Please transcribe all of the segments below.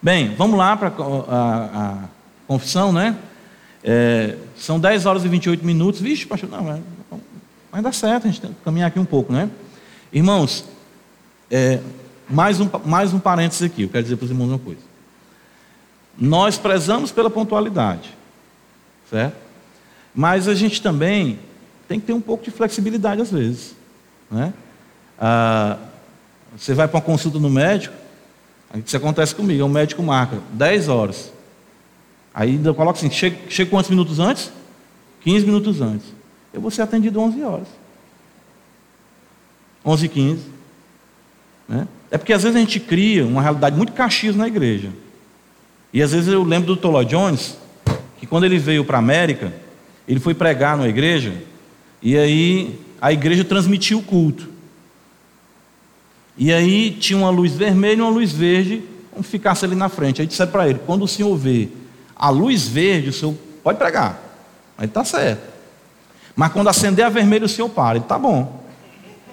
Bem, vamos lá para a, a, confissão, né? É, são 10 horas e 28 minutos. Vixe, pastor, não, vai, vai dar certo, a gente tem que caminhar aqui um pouco, né? Irmãos, é, mais, um, mais um parênteses aqui, eu quero dizer para os irmãos uma coisa. Nós prezamos pela pontualidade, certo? Mas a gente também tem que ter um pouco de flexibilidade às vezes. Né? Ah, você vai para uma consulta no médico, isso acontece comigo, o médico marca 10 horas. Aí eu coloco assim, chega, quantos minutos antes? 15 minutos antes. Eu vou ser atendido 11 horas. 11 e 15. Né? É porque às vezes a gente cria uma realidade muito caxias na igreja. E às vezes eu lembro do Tolo Jones, que quando ele veio para a América, ele foi pregar numa igreja, e aí a igreja transmitiu o culto. E aí tinha uma luz vermelha e uma luz verde, como ficasse ali na frente. Aí disseram para ele: quando o senhor vê a luz verde, o senhor pode pregar. Aí está certo. Mas quando acender a vermelha, o senhor para. Ele está bom.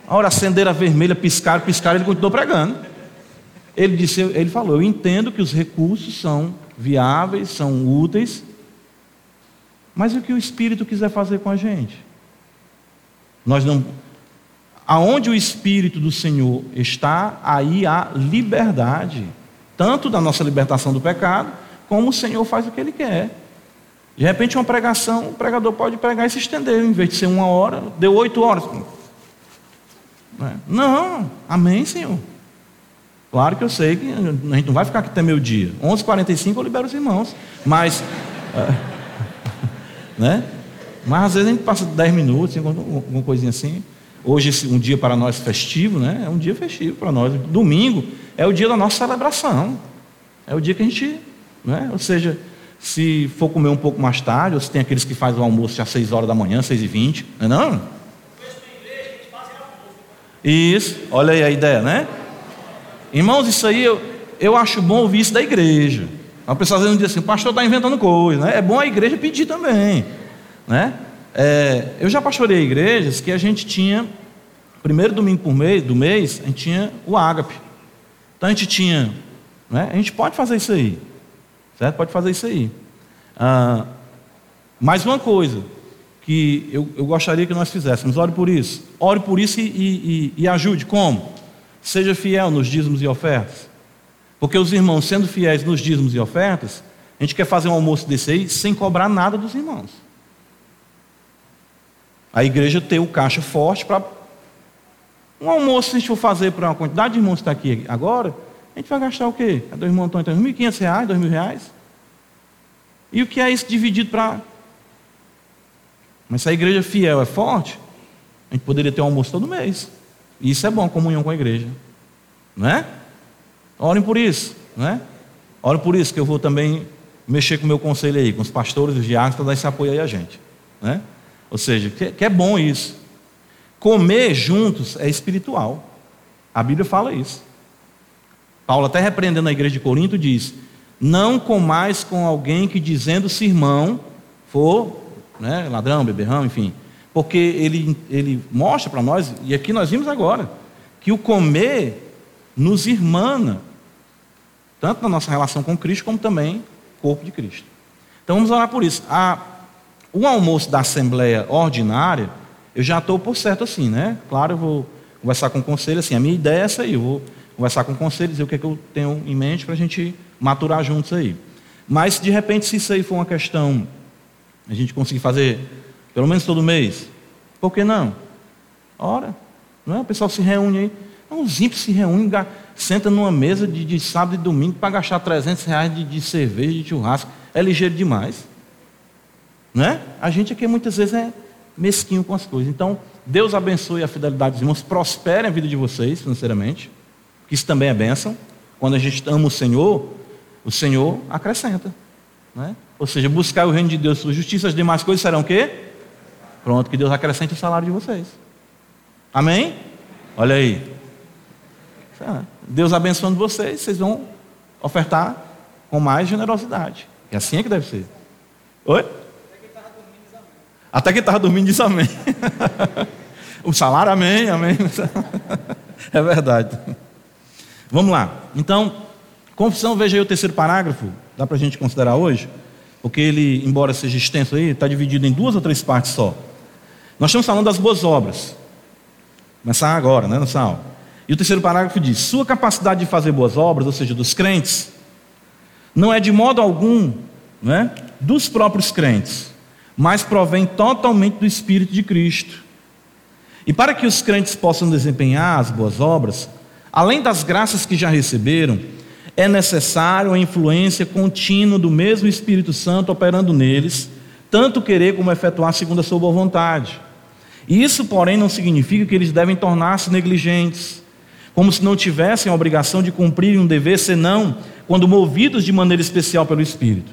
A hora acender a vermelha, piscar, piscar, ele continuou pregando. Ele disse, ele falou: Eu entendo que os recursos são viáveis, são úteis, mas o que o Espírito quiser fazer com a gente? Nós não. Aonde o Espírito do Senhor está, aí há liberdade, tanto da nossa libertação do pecado, como o Senhor faz o que Ele quer. De repente, uma pregação, o pregador pode pregar e se estender, em vez de ser uma hora, deu oito horas. Não, amém, Senhor. Claro que eu sei que a gente não vai ficar aqui até meio dia. 11h45 eu libero os irmãos. Mas. né? Mas às vezes a gente passa 10 minutos, alguma coisinha assim. Hoje, um dia para nós festivo, né? É um dia festivo para nós. Domingo é o dia da nossa celebração. É o dia que a gente. Né? Ou seja, se for comer um pouco mais tarde, ou se tem aqueles que fazem o almoço às 6 horas da manhã, 6 e 20 não é não? Isso, olha aí a ideia, né? Irmãos, isso aí eu, eu acho bom ouvir isso da igreja. A pessoa às vezes diz assim, o pastor está inventando coisa, né? É bom a igreja pedir também. Né? É, eu já pastorei igrejas que a gente tinha, primeiro domingo por mês, do mês, a gente tinha o ágape. Então a gente tinha, né? a gente pode fazer isso aí, certo? Pode fazer isso aí. Ah, mais uma coisa que eu, eu, gostaria que nós fizéssemos, ore por isso. Ore por isso e, e, e ajude. Como? Seja fiel nos dízimos e ofertas. Porque os irmãos, sendo fiéis nos dízimos e ofertas, a gente quer fazer um almoço desse aí sem cobrar nada dos irmãos a igreja ter o caixa forte para. Um almoço, se a gente for fazer para uma quantidade de irmãos que está aqui agora, a gente vai gastar o quê? A do irmão Antônio, R$ 1.500, 2.000 reais? E o que é isso dividido para. Mas se a igreja fiel é forte, a gente poderia ter um almoço todo mês. E isso é bom, comunhão com a igreja. Não é? Orem por isso, não é? Orem por isso, que eu vou também mexer com o meu conselho aí, com os pastores, os diáconos, para dar esse apoio aí a gente. Né? Ou seja, que, que é bom isso. Comer juntos é espiritual. A Bíblia fala isso. Paulo, até repreendendo a igreja de Corinto, diz: Não comais com alguém que, dizendo-se irmão, for né, ladrão, beberrão, enfim. Porque ele, ele mostra para nós, e aqui nós vimos agora, que o comer nos irmana, tanto na nossa relação com Cristo, como também corpo de Cristo. Então vamos orar por isso. A o almoço da Assembleia Ordinária, eu já estou por certo assim, né? Claro, eu vou conversar com o conselho, assim, a minha ideia é essa aí, eu vou conversar com o conselho, dizer o que, é que eu tenho em mente para a gente maturar juntos aí. Mas, de repente, se isso aí for uma questão, a gente conseguir fazer pelo menos todo mês, por que não? Ora, não é? o pessoal se reúne aí, os ímpios se reúnem, senta numa mesa de, de sábado e domingo para gastar 300 reais de, de cerveja, de churrasco, é ligeiro demais. Né? A gente aqui muitas vezes é mesquinho com as coisas. Então, Deus abençoe a fidelidade dos irmãos, prospere a vida de vocês financeiramente, que isso também é bênção. Quando a gente ama o Senhor, o Senhor acrescenta. Né? Ou seja, buscar o reino de Deus, sua justiça, as demais coisas serão o quê? Pronto, que Deus acrescente o salário de vocês. Amém? Olha aí. Deus abençoando vocês, vocês vão ofertar com mais generosidade. E assim é que deve ser. Oi? Até que estava dormindo diz amém. o salário, amém, amém. é verdade. Vamos lá. Então, Confissão, veja aí o terceiro parágrafo, dá para a gente considerar hoje, porque ele, embora seja extenso aí, está dividido em duas ou três partes só. Nós estamos falando das boas obras. Começar agora, né, nessa aula. E o terceiro parágrafo diz: Sua capacidade de fazer boas obras, ou seja, dos crentes, não é de modo algum né, dos próprios crentes, mas provém totalmente do Espírito de Cristo. E para que os crentes possam desempenhar as boas obras, além das graças que já receberam, é necessário a influência contínua do mesmo Espírito Santo operando neles, tanto querer como efetuar segundo a sua boa vontade. Isso, porém, não significa que eles devem tornar-se negligentes, como se não tivessem a obrigação de cumprir um dever, senão quando movidos de maneira especial pelo Espírito.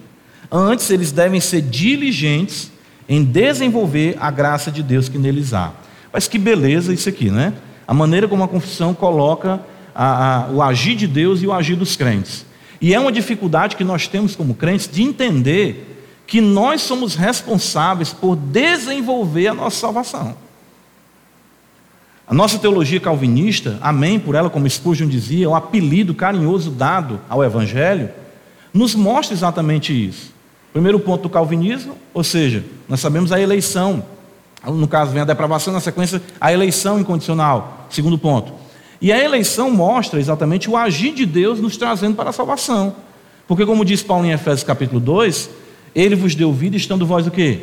Antes, eles devem ser diligentes em desenvolver a graça de Deus que neles há. Mas que beleza isso aqui, né? A maneira como a confissão coloca a, a, o agir de Deus e o agir dos crentes. E é uma dificuldade que nós temos como crentes de entender que nós somos responsáveis por desenvolver a nossa salvação. A nossa teologia calvinista, amém por ela, como Spurgeon dizia, o apelido carinhoso dado ao Evangelho, nos mostra exatamente isso. Primeiro ponto do calvinismo, ou seja, nós sabemos a eleição, no caso vem a depravação, na sequência a eleição incondicional. Segundo ponto, e a eleição mostra exatamente o agir de Deus nos trazendo para a salvação. Porque, como diz Paulo em Efésios capítulo 2, ele vos deu vida estando vós o quê?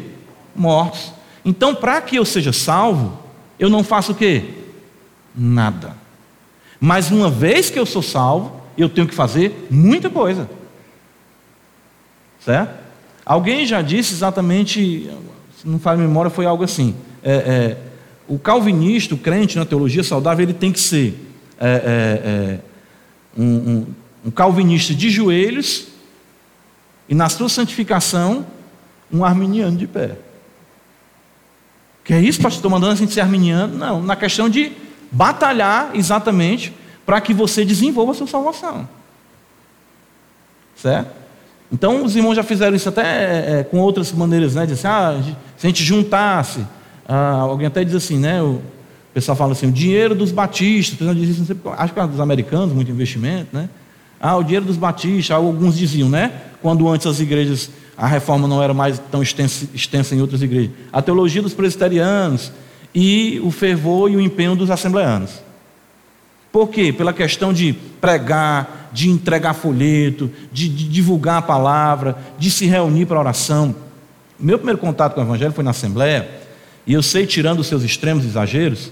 Mortos. Então, para que eu seja salvo, eu não faço o quê? Nada. Mas uma vez que eu sou salvo, eu tenho que fazer muita coisa. Certo? Alguém já disse exatamente, se não faz memória, foi algo assim. É, é, o calvinista, o crente na teologia saudável, ele tem que ser é, é, é, um, um, um calvinista de joelhos e na sua santificação, um arminiano de pé. Que é isso, pastor? Estou mandando a gente ser arminiano? Não, na questão de batalhar exatamente para que você desenvolva a sua salvação. Certo? Então, os irmãos já fizeram isso até é, é com outras maneiras, né? De assim, ah, se a gente juntasse, ah, alguém até diz assim, né? O, o pessoal fala assim, o dinheiro dos batistas, acho que é dos americanos, muito investimento, né? Ah, o dinheiro dos batistas, alguns diziam, né? Quando antes as igrejas, a reforma não era mais tão extensa, extensa em outras igrejas. A teologia dos presbiterianos e o fervor e o empenho dos assembleanos. Por quê? Pela questão de pregar, de entregar folheto, de, de divulgar a palavra, de se reunir para oração. Meu primeiro contato com o Evangelho foi na Assembleia, e eu sei, tirando os seus extremos exageros,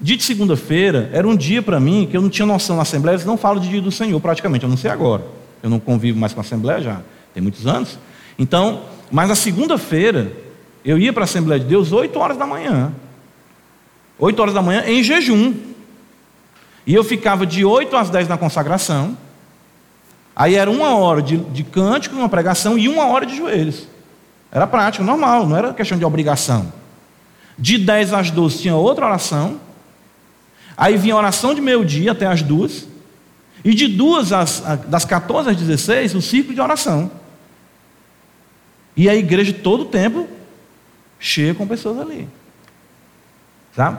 dia de segunda-feira era um dia para mim que eu não tinha noção na Assembleia, eu não falo de dia do Senhor praticamente, eu não sei agora. Eu não convivo mais com a Assembleia já tem muitos anos. Então, mas na segunda-feira, eu ia para a Assembleia de Deus 8 horas da manhã. 8 horas da manhã em jejum. E eu ficava de 8 às 10 na consagração. Aí era uma hora de, de cântico, uma pregação e uma hora de joelhos. Era prático, normal, não era questão de obrigação. De 10 às 12 tinha outra oração. Aí vinha a oração de meio-dia até as duas. E de duas às, das 14 às 16, o ciclo de oração. E a igreja todo o tempo cheia com pessoas ali. Sabe?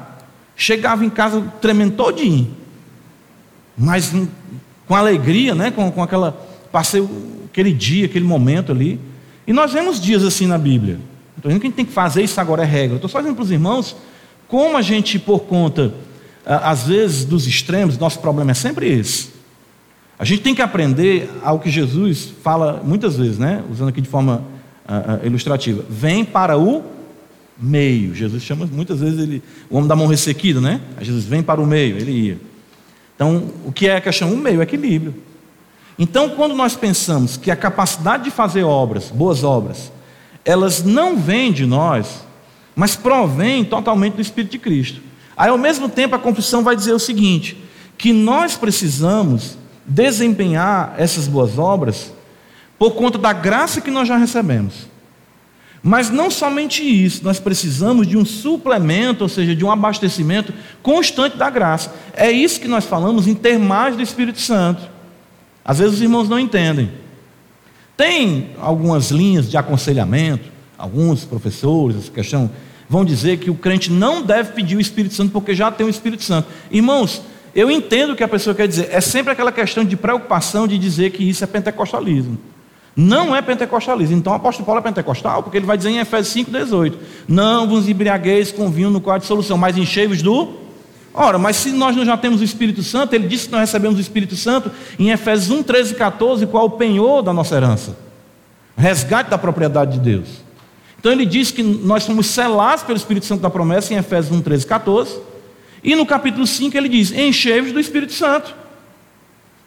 Chegava em casa tremendo todinho. Mas com alegria, né? com, com aquela. Passei aquele dia, aquele momento ali. E nós vemos dias assim na Bíblia. Estou dizendo que a gente tem que fazer isso agora é regra. Estou só dizendo para os irmãos como a gente, por conta, às vezes, dos extremos, nosso problema é sempre esse. A gente tem que aprender ao que Jesus fala muitas vezes, né? usando aqui de forma uh, ilustrativa. Vem para o meio. Jesus chama muitas vezes ele, o homem da mão ressequida, né? Jesus vem para o meio, ele ia. Então, o que é a questão? O meio, equilíbrio. Então, quando nós pensamos que a capacidade de fazer obras, boas obras, elas não vêm de nós, mas provém totalmente do Espírito de Cristo. Aí, ao mesmo tempo, a confissão vai dizer o seguinte: que nós precisamos desempenhar essas boas obras por conta da graça que nós já recebemos. Mas não somente isso, nós precisamos de um suplemento, ou seja, de um abastecimento constante da graça. É isso que nós falamos em ter mais do Espírito Santo. Às vezes os irmãos não entendem. Tem algumas linhas de aconselhamento, alguns professores, essa questão, vão dizer que o crente não deve pedir o Espírito Santo porque já tem o Espírito Santo. Irmãos, eu entendo o que a pessoa quer dizer. É sempre aquela questão de preocupação de dizer que isso é pentecostalismo. Não é pentecostalismo. Então o apóstolo Paulo é pentecostal, porque ele vai dizer em Efésios 5,18: Não vos embriagueis com vinho no qual de solução, mas enchei-vos do. Ora, mas se nós não já temos o Espírito Santo, ele disse que nós recebemos o Espírito Santo em Efésios 1, 13 e 14, qual é o penhor da nossa herança? Resgate da propriedade de Deus. Então ele diz que nós somos selados pelo Espírito Santo da promessa em Efésios 1, 13 e 14. E no capítulo 5 ele diz: enchei-vos do Espírito Santo.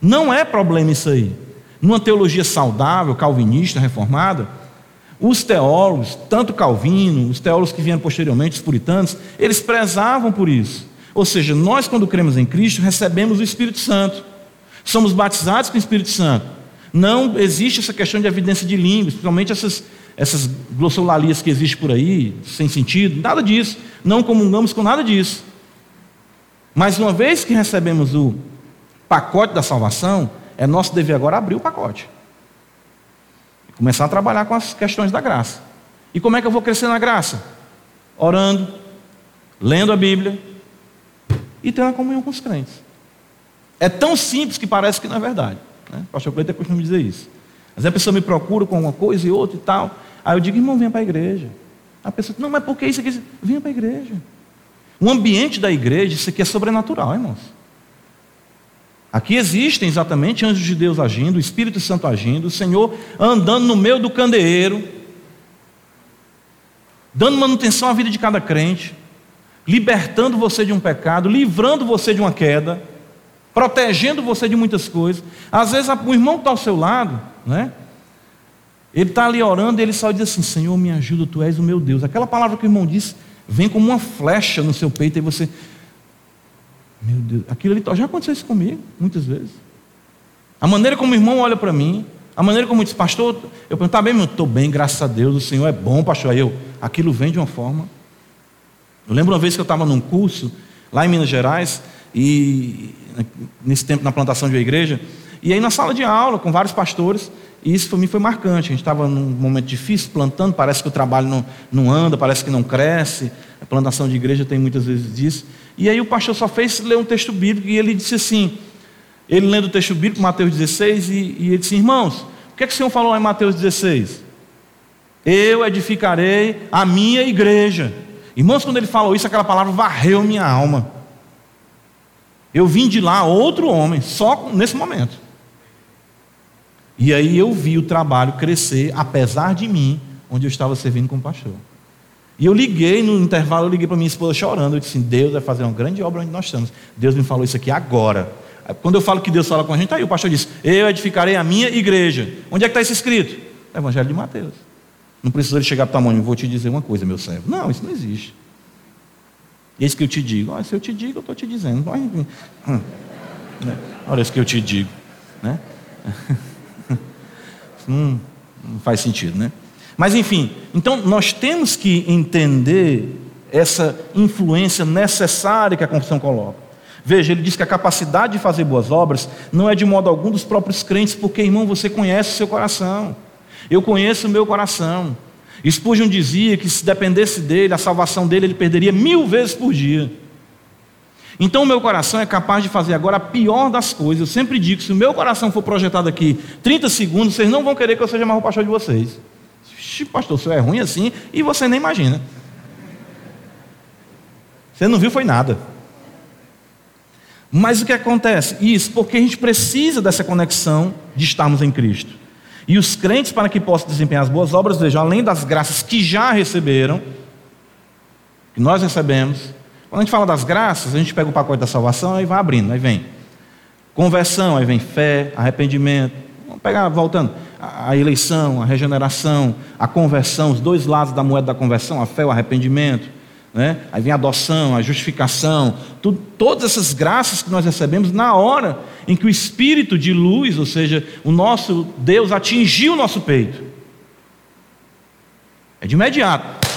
Não é problema isso aí. Numa teologia saudável, calvinista, reformada, os teólogos, tanto Calvino, os teólogos que vieram posteriormente, os puritanos, eles prezavam por isso. Ou seja, nós, quando cremos em Cristo, recebemos o Espírito Santo. Somos batizados com o Espírito Santo. Não existe essa questão de evidência de línguas, principalmente essas, essas glossolalias que existem por aí, sem sentido, nada disso. Não comungamos com nada disso. Mas uma vez que recebemos o pacote da salvação, é nosso dever agora abrir o pacote. Começar a trabalhar com as questões da graça. E como é que eu vou crescer na graça? Orando, lendo a Bíblia e tendo a comunhão com os crentes. É tão simples que parece que não é verdade. Né? O pastor Cleiton costuma dizer isso. Às vezes a pessoa me procura com uma coisa e outra e tal. Aí eu digo, irmão, venha para a igreja. A pessoa, não, mas por que isso aqui? Venha para a igreja. O ambiente da igreja, isso aqui é sobrenatural, irmãos. Aqui existem exatamente anjos de Deus agindo, o Espírito Santo agindo, o Senhor andando no meio do candeeiro, dando manutenção à vida de cada crente, libertando você de um pecado, livrando você de uma queda, protegendo você de muitas coisas. Às vezes o irmão está ao seu lado, né? Ele está ali orando e ele só diz assim: Senhor, me ajuda, tu és o meu Deus. Aquela palavra que o irmão disse vem como uma flecha no seu peito e você. Meu Deus, aquilo ali já aconteceu isso comigo, muitas vezes. A maneira como o irmão olha para mim, a maneira como diz, pastor, eu pergunto, tá bem, eu estou bem, graças a Deus, o Senhor é bom, pastor. Aí eu, aquilo vem de uma forma. Eu lembro uma vez que eu estava num curso lá em Minas Gerais, e nesse tempo na plantação de uma igreja, e aí na sala de aula, com vários pastores, e isso para mim foi marcante. A gente estava num momento difícil, plantando, parece que o trabalho não, não anda, parece que não cresce. A plantação de igreja tem muitas vezes disso. E aí o pastor só fez ler um texto bíblico e ele disse assim: ele lendo o texto bíblico, Mateus 16, e, e ele disse: Irmãos, o que é que o Senhor falou lá em Mateus 16? Eu edificarei a minha igreja. Irmãos, quando ele falou isso, aquela palavra varreu minha alma. Eu vim de lá outro homem, só nesse momento. E aí eu vi o trabalho crescer, apesar de mim, onde eu estava servindo como pastor. E eu liguei, no intervalo, eu liguei para minha esposa chorando. Eu disse assim, Deus vai fazer uma grande obra onde nós estamos. Deus me falou isso aqui agora. Quando eu falo que Deus fala com a gente, aí o pastor disse, eu edificarei a minha igreja. Onde é que está isso escrito? Evangelho de Mateus. Não precisa ele chegar para tamanho, vou te dizer uma coisa, meu servo. Não, isso não existe. Eis que eu te digo. Olha, se eu te digo, eu estou te dizendo. Hum. Né? Olha isso que eu te digo. Né? não faz sentido, né? Mas enfim, então nós temos que entender essa influência necessária que a confissão coloca. Veja, ele diz que a capacidade de fazer boas obras não é de modo algum dos próprios crentes, porque, irmão, você conhece o seu coração. Eu conheço o meu coração. Spurgeon dizia que se dependesse dele, a salvação dele, ele perderia mil vezes por dia. Então o meu coração é capaz de fazer agora a pior das coisas. Eu sempre digo: se o meu coração for projetado aqui 30 segundos, vocês não vão querer que eu seja mais o pastor de vocês. Pastor, o senhor é ruim assim e você nem imagina. Você não viu, foi nada. Mas o que acontece? Isso porque a gente precisa dessa conexão de estarmos em Cristo. E os crentes, para que possam desempenhar as boas obras, vejam, além das graças que já receberam, que nós recebemos, quando a gente fala das graças, a gente pega o pacote da salvação e vai abrindo, aí vem conversão, aí vem fé, arrependimento. Vamos pegar, voltando, a eleição, a regeneração, a conversão, os dois lados da moeda da conversão, a fé, o arrependimento. Né? Aí vem a adoção, a justificação, todas essas graças que nós recebemos na hora em que o Espírito de luz, ou seja, o nosso Deus, atingiu o nosso peito. É de imediato.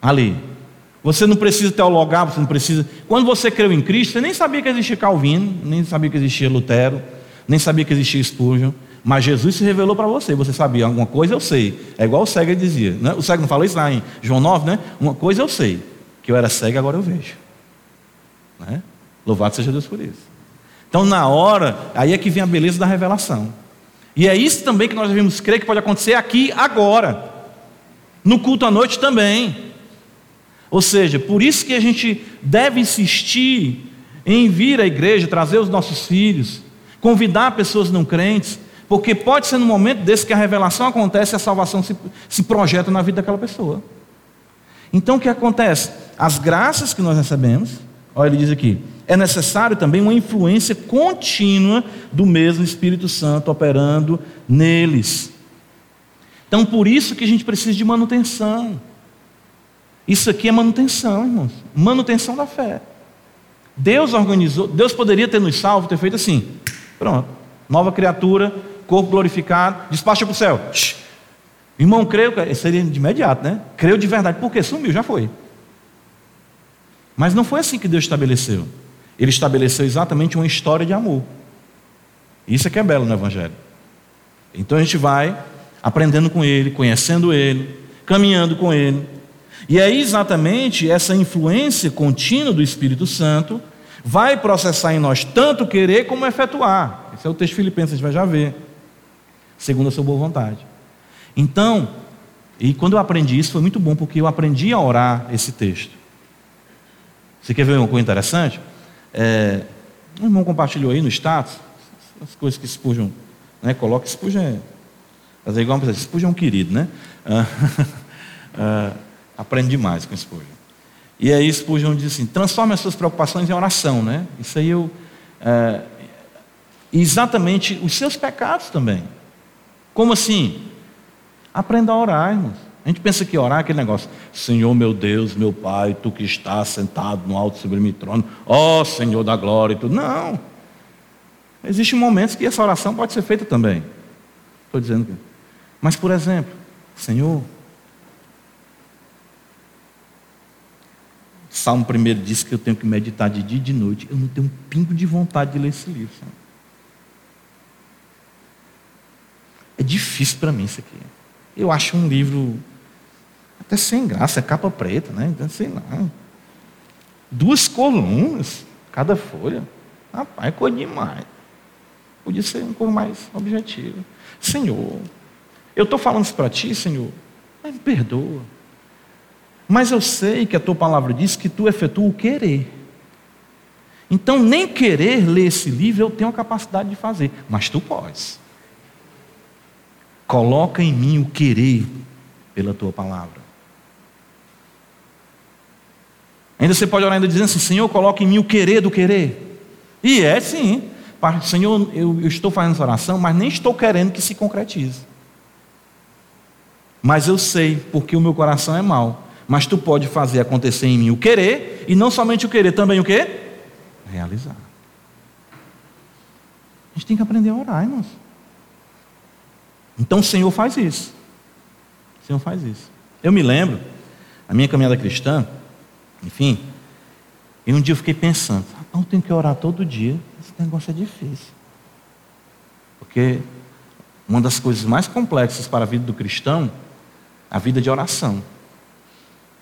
Ali. Você não precisa teologar, você não precisa. Quando você creu em Cristo, você nem sabia que existia Calvino, nem sabia que existia Lutero, nem sabia que existia Spurgeon. Mas Jesus se revelou para você. Você sabia alguma coisa, eu sei. É igual o cego dizia. Né? O cego não falou isso lá em João 9, né? Uma coisa eu sei. Que eu era cego, agora eu vejo. Né? Louvado seja Deus por isso. Então, na hora, aí é que vem a beleza da revelação. E é isso também que nós devemos crer que pode acontecer aqui, agora. No culto à noite também. Ou seja, por isso que a gente deve insistir em vir à igreja, trazer os nossos filhos, convidar pessoas não crentes, porque pode ser no momento desse que a revelação acontece e a salvação se, se projeta na vida daquela pessoa. Então o que acontece? As graças que nós recebemos, olha, ele diz aqui, é necessário também uma influência contínua do mesmo Espírito Santo operando neles. Então por isso que a gente precisa de manutenção. Isso aqui é manutenção, irmãos. Manutenção da fé. Deus organizou, Deus poderia ter nos salvo, ter feito assim: pronto, nova criatura, corpo glorificado, despacha para o céu. Irmão, creio, seria de imediato, né? Creio de verdade, porque sumiu, já foi. Mas não foi assim que Deus estabeleceu. Ele estabeleceu exatamente uma história de amor. Isso é que é belo no Evangelho. Então a gente vai aprendendo com Ele, conhecendo Ele, caminhando com Ele, e aí, exatamente, essa influência contínua do Espírito Santo vai processar em nós tanto querer como efetuar. Esse é o texto Filipenses, a gente vai já ver. Segundo a sua boa vontade. Então, e quando eu aprendi isso, foi muito bom, porque eu aprendi a orar esse texto. Você quer ver uma coisa interessante? É, um irmão compartilhou aí no status as coisas que Spurgeon né, coloca. Spurgeon é, fazer igual uma pessoa, é um querido, né? Ah, ah, Aprende demais com Spurgeon. E aí Spurgeon diz assim: transforme as suas preocupações em oração, né? Isso aí eu. É, exatamente os seus pecados também. Como assim? Aprenda a orar, irmãos. A gente pensa que orar é aquele negócio, Senhor meu Deus, meu Pai, tu que estás sentado no alto sublime trono, ó oh, Senhor da glória e tudo. Não. Existem momentos que essa oração pode ser feita também. Estou dizendo que. Mas, por exemplo, Senhor, Salmo 1 diz que eu tenho que meditar de dia e de noite. Eu não tenho um pingo de vontade de ler esse livro. Sabe? É difícil para mim isso aqui. Eu acho um livro até sem graça, é capa preta, né? Então, sei lá. Duas colunas, cada folha. Rapaz, é coisa demais. Podia ser um pouco mais objetivo. Senhor, eu estou falando isso para ti, Senhor, mas me perdoa. Mas eu sei que a tua palavra diz que tu efetua o querer. Então, nem querer ler esse livro eu tenho a capacidade de fazer, mas tu podes. Coloca em mim o querer pela tua palavra. Ainda você pode orar ainda dizendo assim: Senhor, coloca em mim o querer do querer. E é sim. Senhor, eu, eu estou fazendo essa oração, mas nem estou querendo que se concretize. Mas eu sei, porque o meu coração é mau mas tu pode fazer acontecer em mim o querer, e não somente o querer, também o quê? Realizar. A gente tem que aprender a orar, irmãos. Então o Senhor faz isso. O Senhor faz isso. Eu me lembro, a minha caminhada cristã, enfim, e um dia eu fiquei pensando, ah, eu tenho que orar todo dia, esse negócio é difícil. Porque uma das coisas mais complexas para a vida do cristão a vida de oração.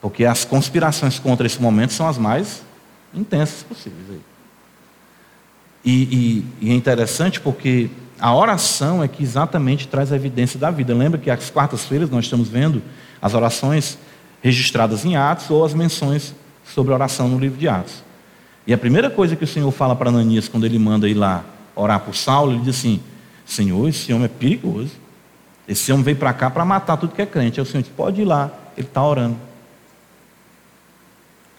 Porque as conspirações contra esse momento são as mais intensas possíveis. E, e, e, é interessante porque a oração é que exatamente traz a evidência da vida. Lembra que às quartas-feiras nós estamos vendo as orações registradas em Atos ou as menções sobre oração no livro de Atos. E a primeira coisa que o Senhor fala para Ananias quando ele manda ir lá orar por Saulo, ele diz assim: Senhor, esse homem é perigoso. Esse homem veio para cá para matar tudo que é crente. Aí o Senhor diz: pode ir lá, ele está orando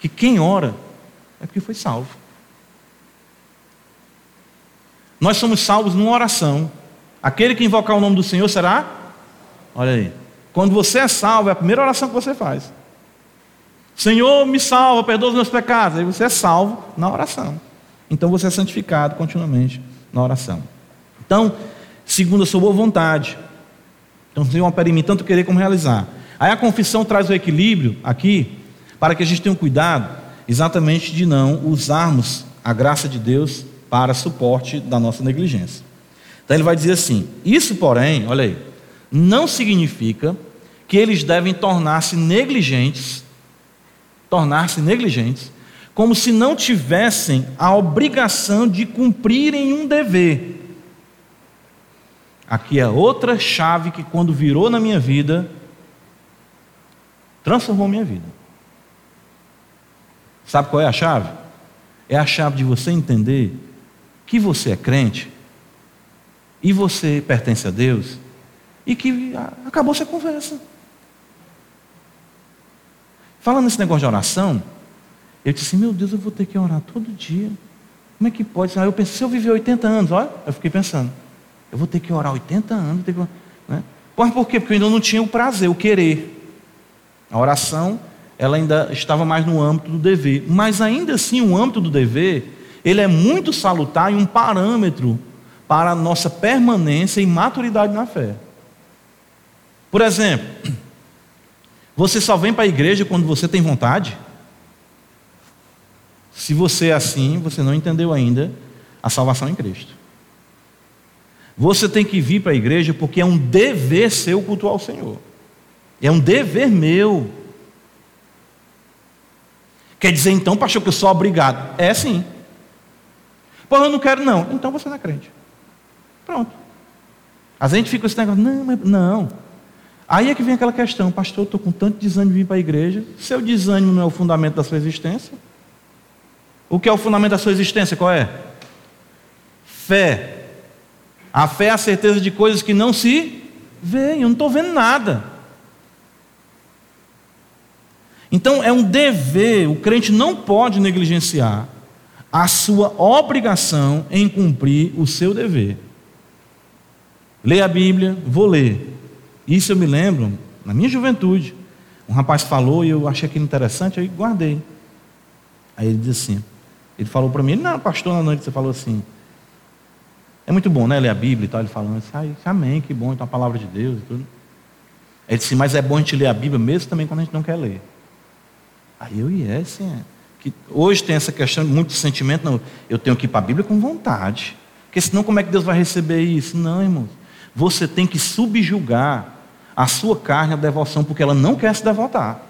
que quem ora é porque foi salvo. Nós somos salvos numa oração. Aquele que invocar o nome do Senhor será? Olha aí. Quando você é salvo, é a primeira oração que você faz. Senhor, me salva, perdoa os meus pecados. Aí você é salvo na oração. Então você é santificado continuamente na oração. Então, segundo a sua boa vontade. Então, Senhor, opera em mim tanto querer como realizar. Aí a confissão traz o equilíbrio aqui para que a gente tenha um cuidado exatamente de não usarmos a graça de Deus para suporte da nossa negligência. Então ele vai dizer assim: Isso, porém, olha aí, não significa que eles devem tornar-se negligentes, tornar-se negligentes como se não tivessem a obrigação de cumprirem um dever. Aqui é outra chave que, quando virou na minha vida, transformou minha vida. Sabe qual é a chave? É a chave de você entender que você é crente e você pertence a Deus e que acabou essa conversa. Falando nesse negócio de oração, eu disse assim, meu Deus, eu vou ter que orar todo dia. Como é que pode? Aí eu pensei, se eu viver 80 anos, olha, eu fiquei pensando, eu vou ter que orar 80 anos. Que... Né? Por quê? Porque eu ainda não tinha o prazer, o querer. A oração, ela ainda estava mais no âmbito do dever. Mas ainda assim, o âmbito do dever, ele é muito salutar e um parâmetro para a nossa permanência e maturidade na fé. Por exemplo, você só vem para a igreja quando você tem vontade? Se você é assim, você não entendeu ainda a salvação em Cristo. Você tem que vir para a igreja porque é um dever seu cultuar o Senhor. É um dever meu. Quer dizer então, pastor, que eu sou obrigado? É sim. Pô, eu não quero, não. Então você não é crente. Pronto. A gente fica com esse negócio, não, mas não. Aí é que vem aquela questão, pastor, eu estou com tanto desânimo de vir para a igreja. Seu desânimo não é o fundamento da sua existência? O que é o fundamento da sua existência? Qual é? Fé. A fé é a certeza de coisas que não se veem. Eu não estou vendo nada. Então é um dever, o crente não pode negligenciar a sua obrigação em cumprir o seu dever. Leia a Bíblia, vou ler. Isso eu me lembro, na minha juventude, um rapaz falou e eu achei aquilo interessante, aí guardei. Aí ele disse assim, ele falou para mim, não, pastor, na noite você falou assim, é muito bom, né, ler a Bíblia e tal, ele falando assim, ah, amém, que bom, então a palavra de Deus e tudo. Ele disse, mas é bom a gente ler a Bíblia mesmo também quando a gente não quer ler. Aí eu ia, yeah, assim, é. Que hoje tem essa questão, muito sentimento, não, eu tenho que ir para a Bíblia com vontade. Porque senão como é que Deus vai receber isso? Não, irmãos. Você tem que subjugar a sua carne à devoção, porque ela não quer se devotar.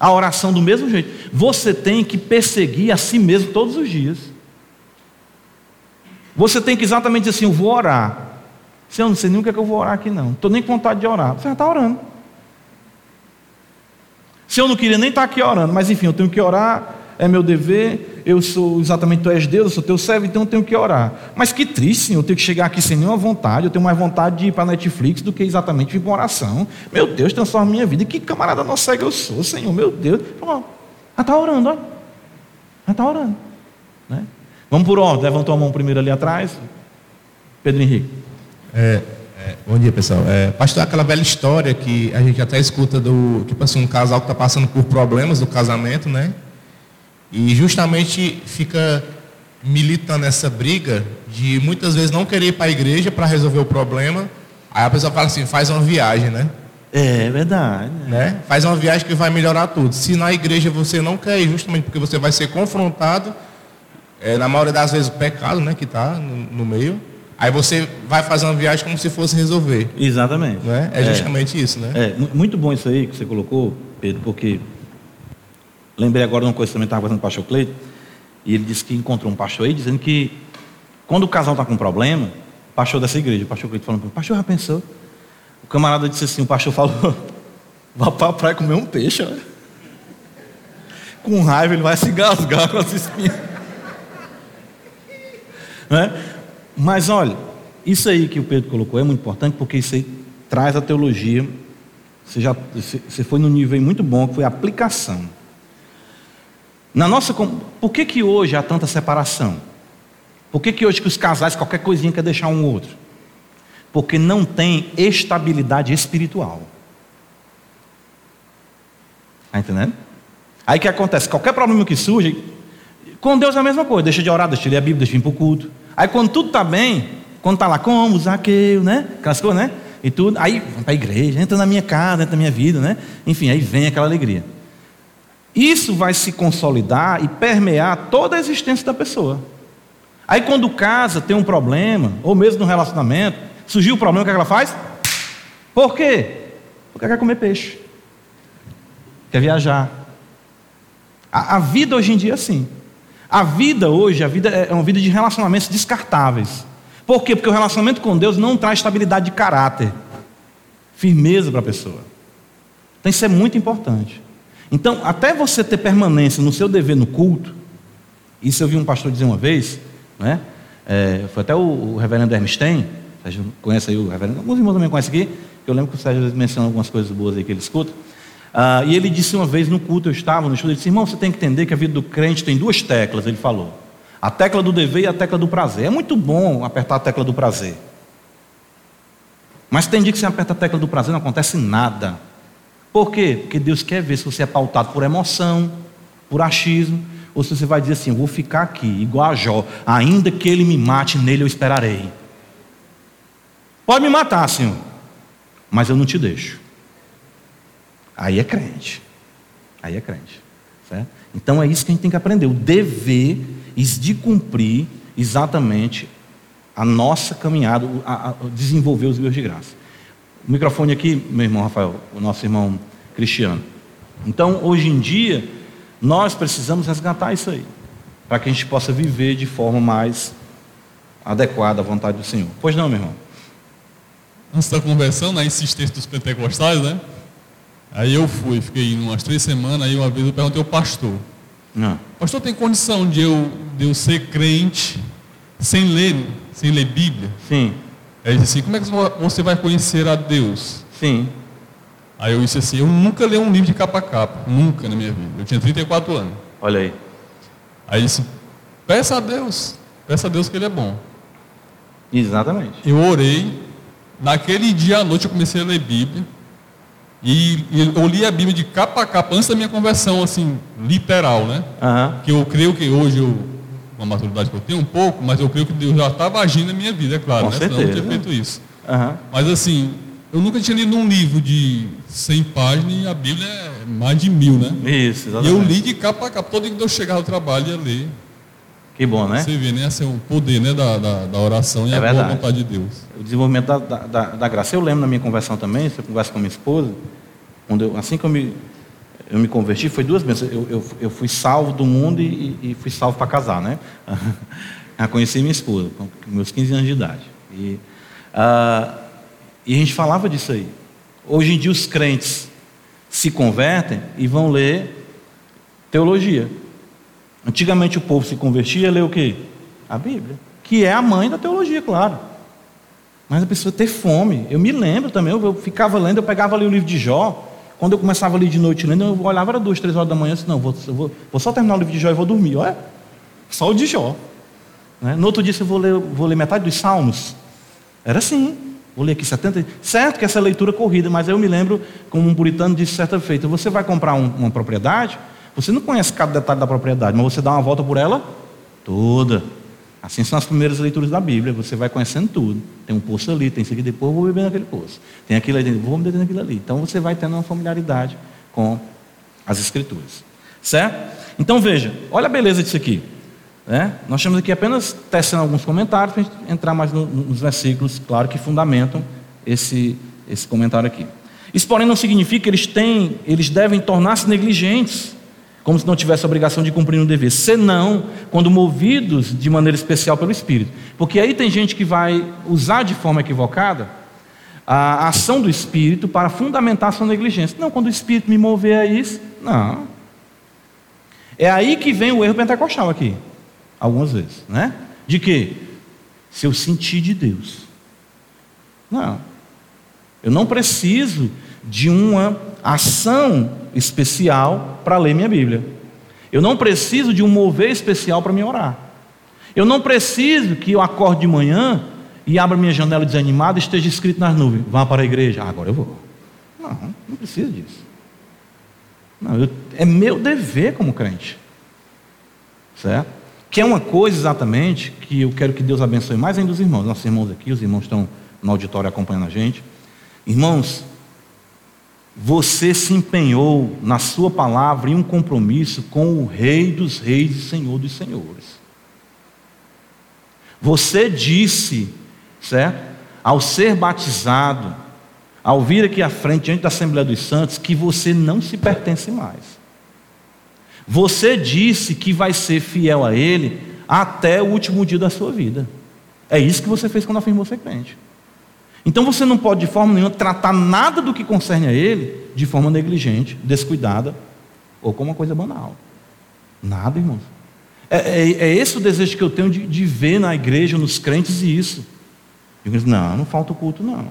A oração do mesmo jeito. Você tem que perseguir a si mesmo todos os dias. Você tem que exatamente dizer assim: eu vou orar. Se eu não sei nem o que, é que eu vou orar aqui, não. Estou nem com vontade de orar. Você já está orando. Se eu não queria nem estar aqui orando, mas enfim, eu tenho que orar, é meu dever, eu sou exatamente, tu és Deus, eu sou teu servo, então eu tenho que orar. Mas que triste, Senhor, eu tenho que chegar aqui sem nenhuma vontade, eu tenho mais vontade de ir para a Netflix do que exatamente vir para uma oração. Meu Deus, transforma minha vida. Que camarada não cego eu sou, Senhor, meu Deus. Já está orando, ó. Já está orando. Né? Vamos por ordem, levantou a mão primeiro ali atrás. Pedro Henrique. É, é, bom dia, pessoal. É, pastor, aquela velha história que a gente até escuta do, tipo assim, um casal que está passando por problemas do casamento, né? E justamente fica militando essa briga de muitas vezes não querer ir para a igreja para resolver o problema. Aí a pessoa fala assim, faz uma viagem, né? É verdade. Né? Faz uma viagem que vai melhorar tudo. Se na igreja você não quer ir, justamente porque você vai ser confrontado, é, na maioria das vezes o pecado né, que está no, no, meio, aí você vai fazer uma viagem como se fosse resolver. Exatamente. Né? É, é justamente isso, né? É, muito bom isso aí que você colocou, Pedro, porque Lembrei agora de uma coisa que também estava fazendo com o pastor Cleito, e ele disse que encontrou um pastor aí dizendo que quando o casal está com um problema, o pastor dessa igreja, o pastor Cleito falando pastor já pensou? O camarada disse assim, o pastor falou, vá para a praia comer um peixe, né? Com raiva ele vai se gasgar com as espinhas. né? Mas olha, isso aí que o Pedro colocou é muito importante porque isso aí traz a teologia. Você já você foi no nível muito bom que foi a aplicação. Na nossa, por que, que hoje há tanta separação? Por que, que hoje que os casais, qualquer coisinha quer deixar um outro? Porque não tem estabilidade espiritual. Está entendendo? Aí o que acontece? Qualquer problema que surge, com Deus é a mesma coisa, deixa de orar, deixa de ler a Bíblia, deixa de ir para o culto. Aí quando tudo está bem, quando está lá como, Zaqueu, né? Coisas, né? E tudo, aí vai para a igreja, entra na minha casa, entra na minha vida, né? Enfim, aí vem aquela alegria. Isso vai se consolidar e permear toda a existência da pessoa. Aí quando casa tem um problema, ou mesmo no relacionamento, surgiu o problema, o que, é que ela faz? Por quê? Porque quer comer peixe. Quer viajar. A, a vida hoje em dia é assim. A vida hoje, a vida é uma vida de relacionamentos descartáveis. Por quê? Porque o relacionamento com Deus não traz estabilidade de caráter, firmeza para a pessoa. Então isso é muito importante. Então, até você ter permanência no seu dever no culto, isso eu vi um pastor dizer uma vez, né? É, foi até o, o reverendo Hermstein, Sérgio conhece aí o reverendo, alguns irmãos também conhecem aqui, eu lembro que o Sérgio menciona algumas coisas boas aí que ele escuta. Ah, e ele disse uma vez no culto, eu estava no estudo, ele disse, irmão, você tem que entender que a vida do crente tem duas teclas, ele falou. A tecla do dever e a tecla do prazer. É muito bom apertar a tecla do prazer. Mas tem dia que você aperta a tecla do prazer não acontece nada. Por quê? Porque Deus quer ver se você é pautado por emoção, por achismo, ou se você vai dizer assim: eu vou ficar aqui, igual a Jó, ainda que ele me mate, nele eu esperarei. Pode me matar, Senhor, mas eu não te deixo. Aí é crente. Aí é crente. Certo? Então é isso que a gente tem que aprender: o dever de cumprir exatamente a nossa caminhada, a, a desenvolver os meios de graça. O microfone aqui, meu irmão Rafael, o nosso irmão Cristiano. Então, hoje em dia, nós precisamos resgatar isso aí, para que a gente possa viver de forma mais adequada à vontade do Senhor. Pois não, meu irmão? Antes da conversão, na insistência dos pentecostais, né? Aí eu fui, fiquei umas três semanas, aí uma vez eu perguntei ao pastor. Não. Pastor, tem condição de eu, de eu ser crente sem ler, sem ler Bíblia? Sim. Aí ele disse assim, como é que você vai conhecer a Deus? Sim. Aí eu disse assim, eu nunca li um livro de capa a capa, nunca na minha vida. Eu tinha 34 anos. Olha aí. Aí ele disse, peça a Deus, peça a Deus que Ele é bom. Exatamente. Eu orei, naquele dia à noite eu comecei a ler Bíblia, e, e eu li a Bíblia de capa a capa, antes da minha conversão, assim, literal, né? Uhum. Que eu creio que hoje eu uma maturidade que eu tenho um pouco, mas eu creio que Deus já estava agindo na minha vida, é claro, Com né? certeza. Senão eu não tinha feito isso. Uhum. Mas assim, eu nunca tinha lido um livro de 100 páginas e a Bíblia é mais de mil, né? Isso, exatamente. E eu li de capa a capa, todo dia que eu chegava ao trabalho ia ler. Que bom, né? Você vê, né? Esse é o poder né? da, da, da oração e É a verdade. boa vontade de Deus. O desenvolvimento da, da, da, graça. Eu lembro na minha conversão também, você conversa com a minha esposa, quando eu, assim que eu me, eu me converti, foi duas vezes. Eu, eu, eu fui salvo do mundo e, e fui salvo para casar, né? Eu conheci minha esposa, com meus 15 anos de idade. E, ah, e a gente falava disso aí. Hoje em dia os crentes se convertem e vão ler teologia. Antigamente o povo se convertia e ler o quê? A Bíblia. Que é a mãe da teologia, claro. Mas a pessoa ter fome. Eu me lembro também, eu, ficava lendo, eu pegava ali o livro de Jó. Quando eu começava ali de noite lendo, eu olhava, era duas, três horas da manhã, disse, não, vou, vou, vou só terminar o livro de Jó e vou dormir. Olha, só o de Jó. Né? No outro dia, eu vou ler, vou ler metade dos Salmos. Era assim. Vou ler aqui 70. Certo que essa leitura é corrida, mas eu me lembro, como um puritano disse certa feita: você vai comprar um, uma propriedade, você não conhece cada detalhe da propriedade, mas você dá uma volta por ela toda. Assim são as primeiras leituras da Bíblia, você vai conhecendo tudo. Tem um poço ali, tem isso aqui, depois vou beber naquele poço. Tem aquilo ali, vou beber naquilo ali. Então você vai tendo uma familiaridade com as Escrituras. Certo? Então veja, olha a beleza disso aqui. Né? Nós estamos aqui apenas tecendo alguns comentários para entrar mais no, nos versículos, claro, que fundamentam esse, esse comentário aqui. Isso, porém, não significa que eles, têm, eles devem tornar-se negligentes, como se não tivesse a obrigação de cumprir um dever, senão quando movidos de maneira especial pelo Espírito. Porque aí tem gente que vai usar de forma equivocada a ação do Espírito para fundamentar a sua negligência. Não, quando o Espírito me mover a isso, não. É aí que vem o erro pentecostal aqui algumas vezes, né? De que? Se eu sentir de Deus. Não. Eu não preciso de uma ação especial para ler minha Bíblia. Eu não preciso de um mover especial para me orar. Eu não preciso que eu acorde de manhã e abra minha janela desanimada e esteja escrito nas nuvens: vá para a igreja. Ah, agora eu vou. Não, não preciso disso. Não, eu, é meu dever como crente. Certo? Que é uma coisa exatamente que eu quero que Deus abençoe mais ainda os irmãos. Nossos irmãos aqui, os irmãos estão no auditório acompanhando a gente. Irmãos, você se empenhou na sua palavra em um compromisso com o Rei dos Reis e Senhor dos Senhores. Você disse, certo? Ao ser batizado, ao vir aqui à frente, diante da Assembleia dos Santos, que você não se pertence mais. Você disse que vai ser fiel a Ele até o último dia da sua vida. É isso que você fez quando afirmou ser crente. Então você não pode de forma nenhuma tratar nada do que concerne a Ele de forma negligente, descuidada ou como uma coisa banal. Nada, irmãos. É, é, é esse o desejo que eu tenho de, de ver na igreja, nos crentes, e isso. Digo, não, não falta o culto, não.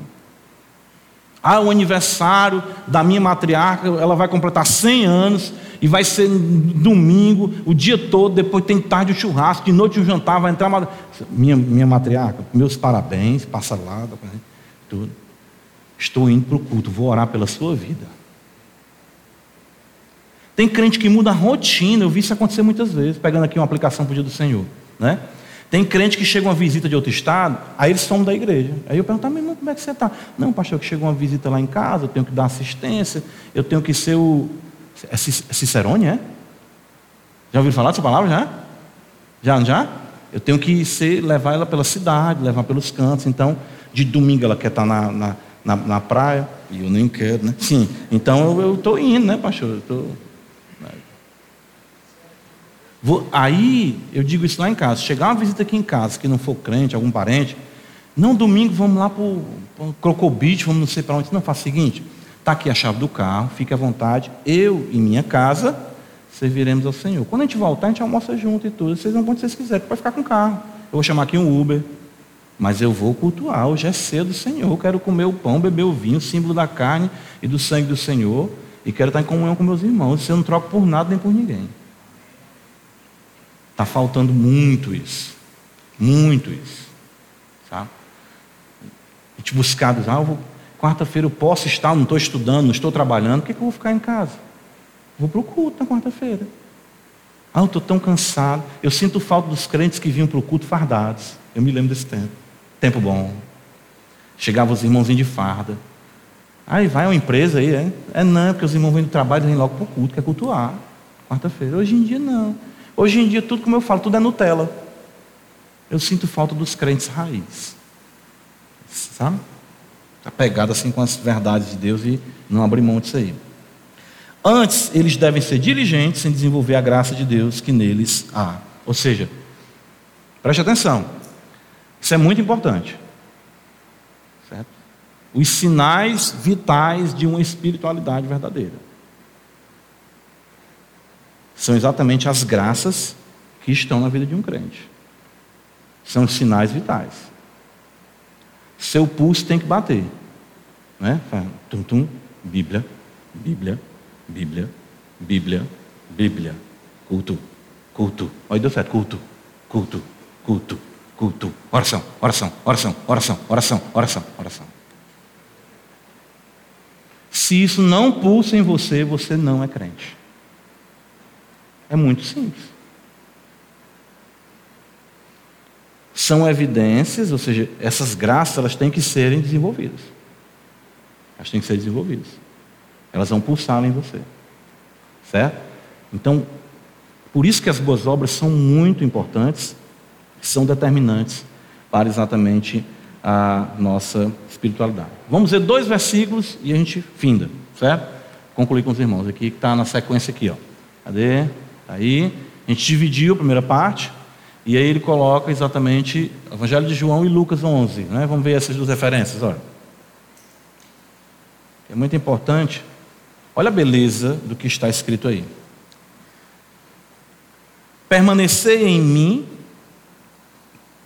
Ah, o aniversário da minha matriarca, ela vai completar 100 anos e vai ser domingo, o dia todo, depois tem tarde o churrasco, de noite o jantar, vai entrar minha, minha matriarca, meus parabéns, passa lá, tudo. Estou indo para o culto, vou orar pela sua vida. Tem crente que muda a rotina, eu vi isso acontecer muitas vezes, pegando aqui uma aplicação para o dia do Senhor. Né? Tem crente que chega uma visita de outro estado, aí eles somam da igreja. Aí eu pergunto, ah, meu irmão, como é que você está? Não, pastor, que chegou uma visita lá em casa, eu tenho que dar assistência, eu tenho que ser o. É, é Cicerone, é? Já ouviram falar dessa palavra já? Já, já? Eu tenho que ser, levar ela pela cidade, levar pelos cantos. Então, de domingo ela quer estar na, na, na, na praia, e eu nem quero, né? Sim, então eu estou indo, né, pastor? Eu tô... Vou, aí, eu digo isso lá em casa. Chegar uma visita aqui em casa, que não for crente, algum parente, não, domingo vamos lá para o Crocobit, vamos não sei para onde. Não, faça o seguinte: está aqui a chave do carro, fique à vontade. Eu e minha casa serviremos ao Senhor. Quando a gente voltar, a gente almoça junto e tudo. Vocês vão onde vocês quiserem, pode ficar com o carro. Eu vou chamar aqui um Uber. Mas eu vou cultuar, hoje é cedo, Senhor. Quero comer o pão, beber o vinho, símbolo da carne e do sangue do Senhor. E quero estar em comunhão com meus irmãos. Isso eu não troco por nada nem por ninguém. Está faltando muito isso. Muito isso. Sabe? A gente buscar, ah, quarta-feira eu posso estar, não estou estudando, não estou trabalhando, por que, que eu vou ficar em casa? Vou para o culto na quarta-feira. Ah, eu estou tão cansado. Eu sinto falta dos crentes que vinham para o culto fardados. Eu me lembro desse tempo. Tempo bom. Chegavam os irmãozinhos de farda. Aí vai uma empresa aí, é? É não, porque os irmãos vêm do trabalho e vêm logo para o culto, quer cultuar. Quarta-feira. Hoje em dia não. Hoje em dia, tudo como eu falo, tudo é Nutella. Eu sinto falta dos crentes raiz. Sabe? Está pegado assim com as verdades de Deus e não abrir mão disso aí. Antes, eles devem ser diligentes em desenvolver a graça de Deus que neles há. Ou seja, preste atenção. Isso é muito importante. Certo? Os sinais vitais de uma espiritualidade verdadeira são exatamente as graças que estão na vida de um crente. São sinais vitais. Seu pulso tem que bater. Né? Tum, tum, Bíblia, Bíblia, Bíblia, Bíblia, Bíblia. Culto, culto. Olha, deu certo. Culto, culto, culto, culto. Oração, oração, oração, oração, oração, oração, oração. Se isso não pulsa em você, você não é crente. É muito simples. São evidências, ou seja, essas graças elas têm que serem desenvolvidas. Elas têm que ser desenvolvidas. Elas vão pulsar em você. Certo? Então, por isso que as boas obras são muito importantes, são determinantes para exatamente a nossa espiritualidade. Vamos ver dois versículos e a gente finda, certo? Concluir com os irmãos aqui, que está na sequência aqui, ó. Cadê? Aí a gente dividiu a primeira parte, e aí ele coloca exatamente Evangelho de João e Lucas 11. Né? Vamos ver essas duas referências. Olha. É muito importante. Olha a beleza do que está escrito aí. Permanecer em mim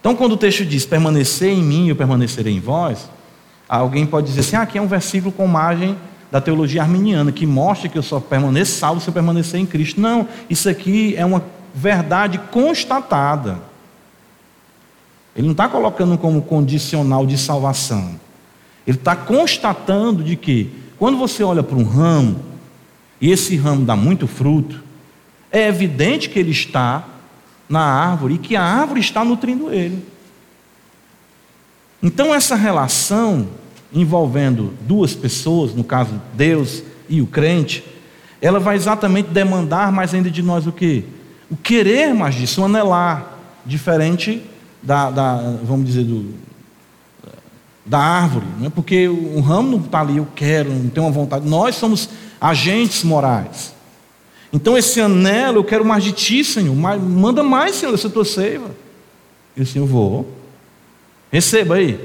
Então, quando o texto diz permanecer em mim e eu permanecerei em vós, alguém pode dizer assim: ah, aqui é um versículo com margem da teologia arminiana, que mostra que eu só permaneço salvo se eu permanecer em Cristo. Não, isso aqui é uma verdade constatada. Ele não está colocando como condicional de salvação. Ele está constatando de que, quando você olha para um ramo, e esse ramo dá muito fruto, é evidente que ele está na árvore e que a árvore está nutrindo ele. Então, essa relação envolvendo duas pessoas, no caso Deus e o crente, ela vai exatamente demandar mais ainda de nós o que? O querer mais disso, o anelar, diferente da, da vamos dizer, do, da árvore, não é porque o ramo não está ali, eu quero, não tenho uma vontade. Nós somos agentes morais. Então esse anelo, eu quero mais de ti, Senhor. manda mais, Senhor, dessa tua seiva. E o Senhor, vou. Receba aí.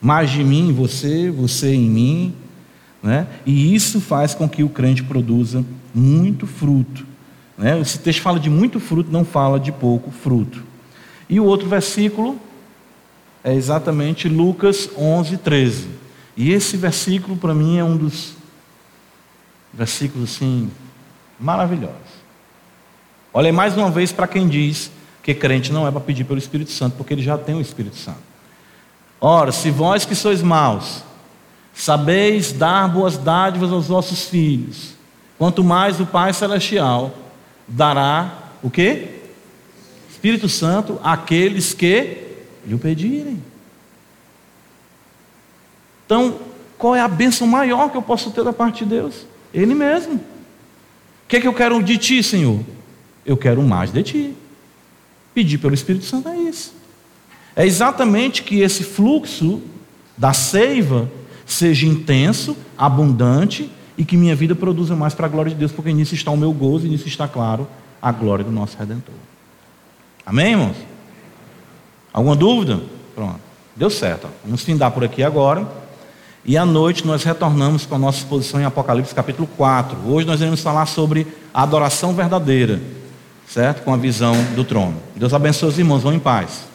Mais de mim, você, você em mim. Né? E isso faz com que o crente produza muito fruto. Né? Esse texto fala de muito fruto, não fala de pouco fruto. E o outro versículo é exatamente Lucas 11, 13. E esse versículo, para mim, é um dos versículos assim, maravilhosos. Olha mais uma vez para quem diz que crente não é para pedir pelo Espírito Santo, porque ele já tem o Espírito Santo. Ora, se vós que sois maus, sabeis dar boas dádivas aos vossos filhos, quanto mais o Pai Celestial dará o quê? Espírito Santo àqueles que lhe o pedirem. Então, qual é a bênção maior que eu posso ter da parte de Deus? Ele mesmo. O que é que eu quero de ti, Senhor? Eu quero mais de ti. Pedir pelo Espírito Santo é isso. É exatamente que esse fluxo da seiva seja intenso, abundante e que minha vida produza mais para a glória de Deus, porque nisso está o meu gozo e nisso está, claro, a glória do nosso Redentor. Amém, irmãos? Alguma dúvida? Pronto. Deu certo. Vamos findar por aqui agora. E à noite nós retornamos com a nossa exposição em Apocalipse capítulo 4. Hoje nós iremos falar sobre a adoração verdadeira, certo? Com a visão do trono. Deus abençoe os irmãos, vão em paz.